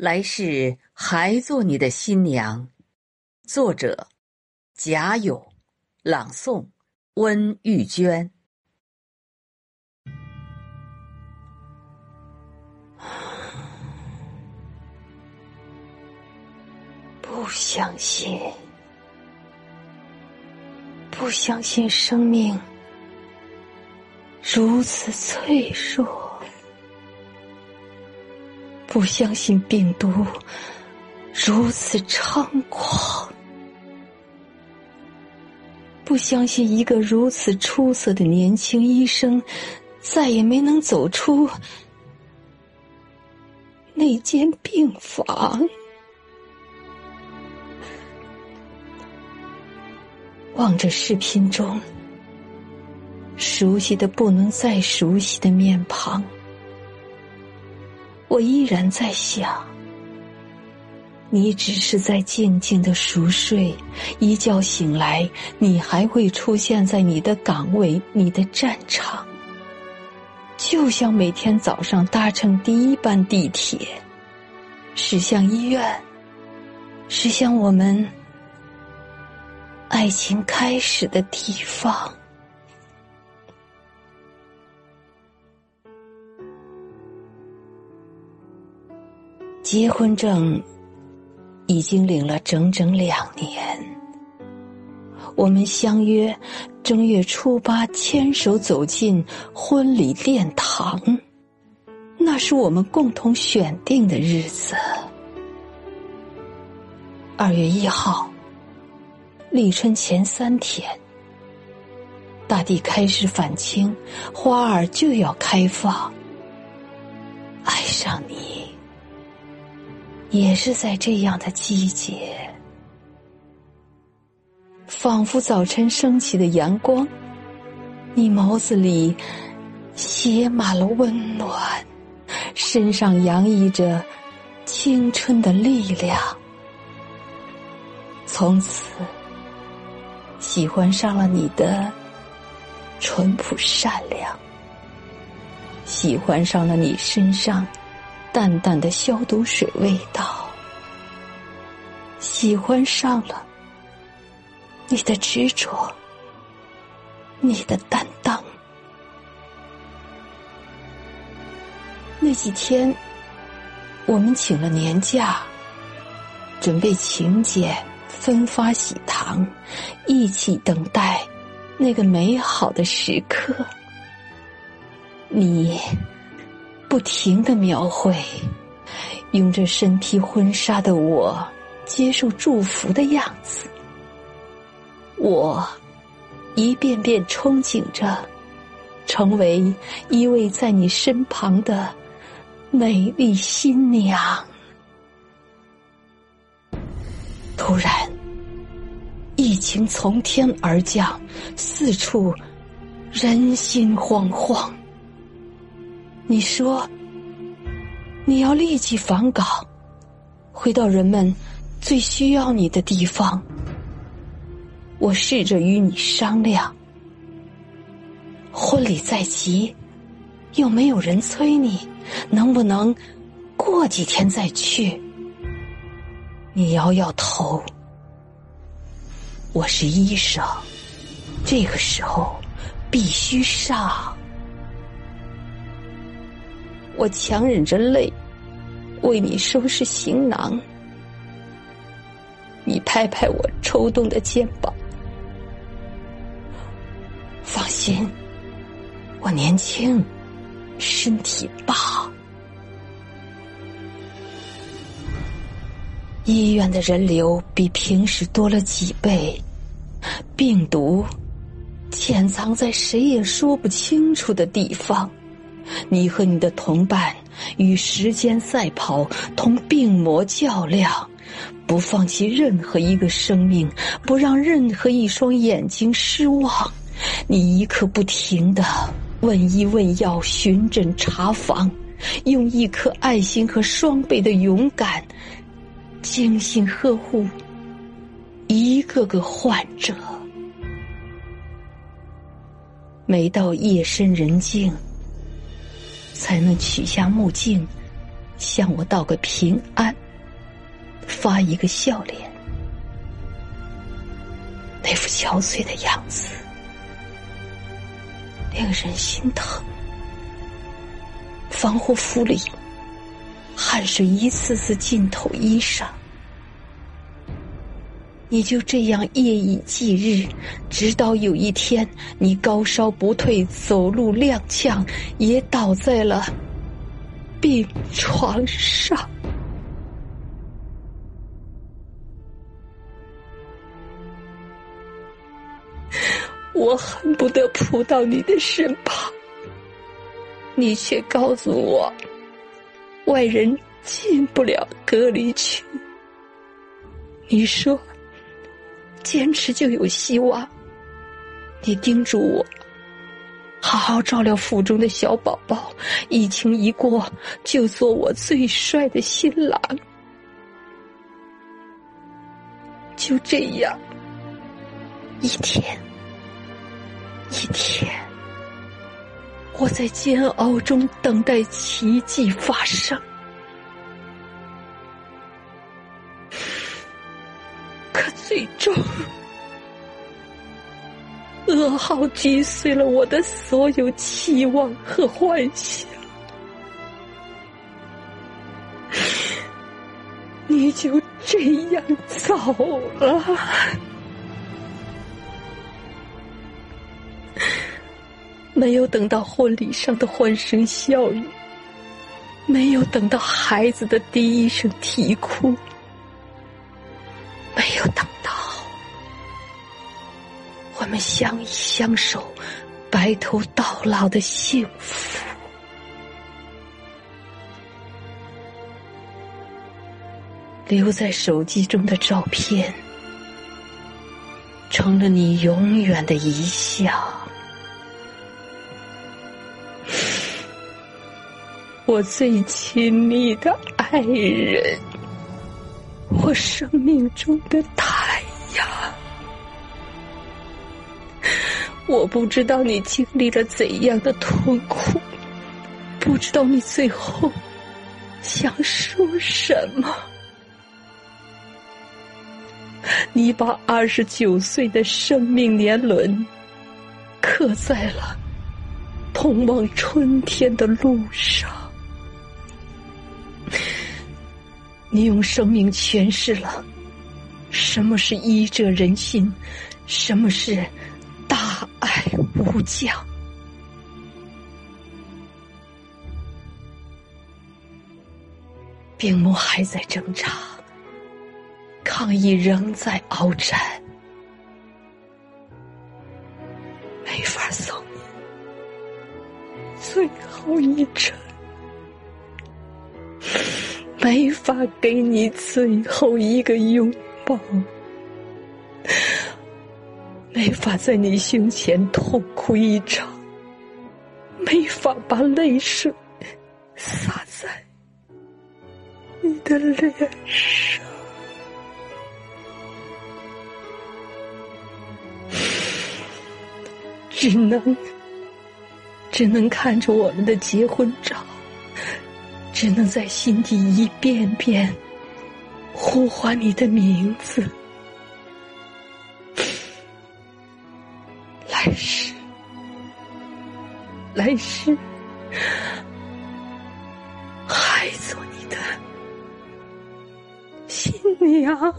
来世还做你的新娘。作者：贾勇，朗诵：温玉娟。不相信，不相信生命如此脆弱，不相信病毒如此猖狂，不相信一个如此出色的年轻医生再也没能走出那间病房。望着视频中熟悉的不能再熟悉的面庞，我依然在想：你只是在静静的熟睡，一觉醒来，你还会出现在你的岗位、你的战场，就像每天早上搭乘第一班地铁，驶向医院，驶向我们。爱情开始的地方。结婚证已经领了整整两年，我们相约正月初八牵手走进婚礼殿堂，那是我们共同选定的日子。二月一号。立春前三天，大地开始返青，花儿就要开放。爱上你，也是在这样的季节，仿佛早晨升起的阳光，你眸子里写满了温暖，身上洋溢着青春的力量，从此。喜欢上了你的淳朴善良，喜欢上了你身上淡淡的消毒水味道，喜欢上了你的执着，你的担当。那几天，我们请了年假，准备请柬。分发喜糖，一起等待那个美好的时刻。你不停的描绘，用着身披婚纱的我接受祝福的样子。我一遍遍憧憬着，成为依偎在你身旁的美丽新娘。突然，疫情从天而降，四处人心惶惶。你说你要立即返岗，回到人们最需要你的地方。我试着与你商量，婚礼在即，又没有人催你，能不能过几天再去？你摇摇头，我是医生，这个时候必须上。我强忍着泪，为你收拾行囊。你拍拍我抽动的肩膀，放心，我年轻，身体棒。医院的人流比平时多了几倍，病毒潜藏在谁也说不清楚的地方。你和你的同伴与时间赛跑，同病魔较量，不放弃任何一个生命，不让任何一双眼睛失望。你一刻不停的问医问药、寻诊查房，用一颗爱心和双倍的勇敢。精心呵护一个个患者，每到夜深人静，才能取下墨镜，向我道个平安，发一个笑脸。那副憔悴的样子，令人心疼。防护服里，汗水一次次浸透衣裳。你就这样夜以继日，直到有一天，你高烧不退，走路踉跄，也倒在了病床上。我恨不得扑到你的身旁，你却告诉我，外人进不了隔离区。你说。坚持就有希望。你叮嘱我，好好照料腹中的小宝宝，疫情一过就做我最帅的新郎。就这样，一天一天，我在煎熬中等待奇迹发生。最终，噩耗击碎了我的所有期望和幻想。你就这样走了，没有等到婚礼上的欢声笑语，没有等到孩子的第一声啼哭，没有等。我们相依相守，白头到老的幸福，留在手机中的照片，成了你永远的遗像。我最亲密的爱人，我生命中的他我不知道你经历了怎样的痛苦，不知道你最后想说什么。你把二十九岁的生命年轮刻在了通往春天的路上，你用生命诠释了什么是医者仁心，什么是。爱无疆，病魔还在挣扎，抗议仍在鏖战，没法送你最后一程，没法给你最后一个拥抱。没法在你胸前痛哭一场，没法把泪水洒在你的脸上，只能只能看着我们的结婚照，只能在心底一遍遍呼唤你的名字。来世，还做你的新娘。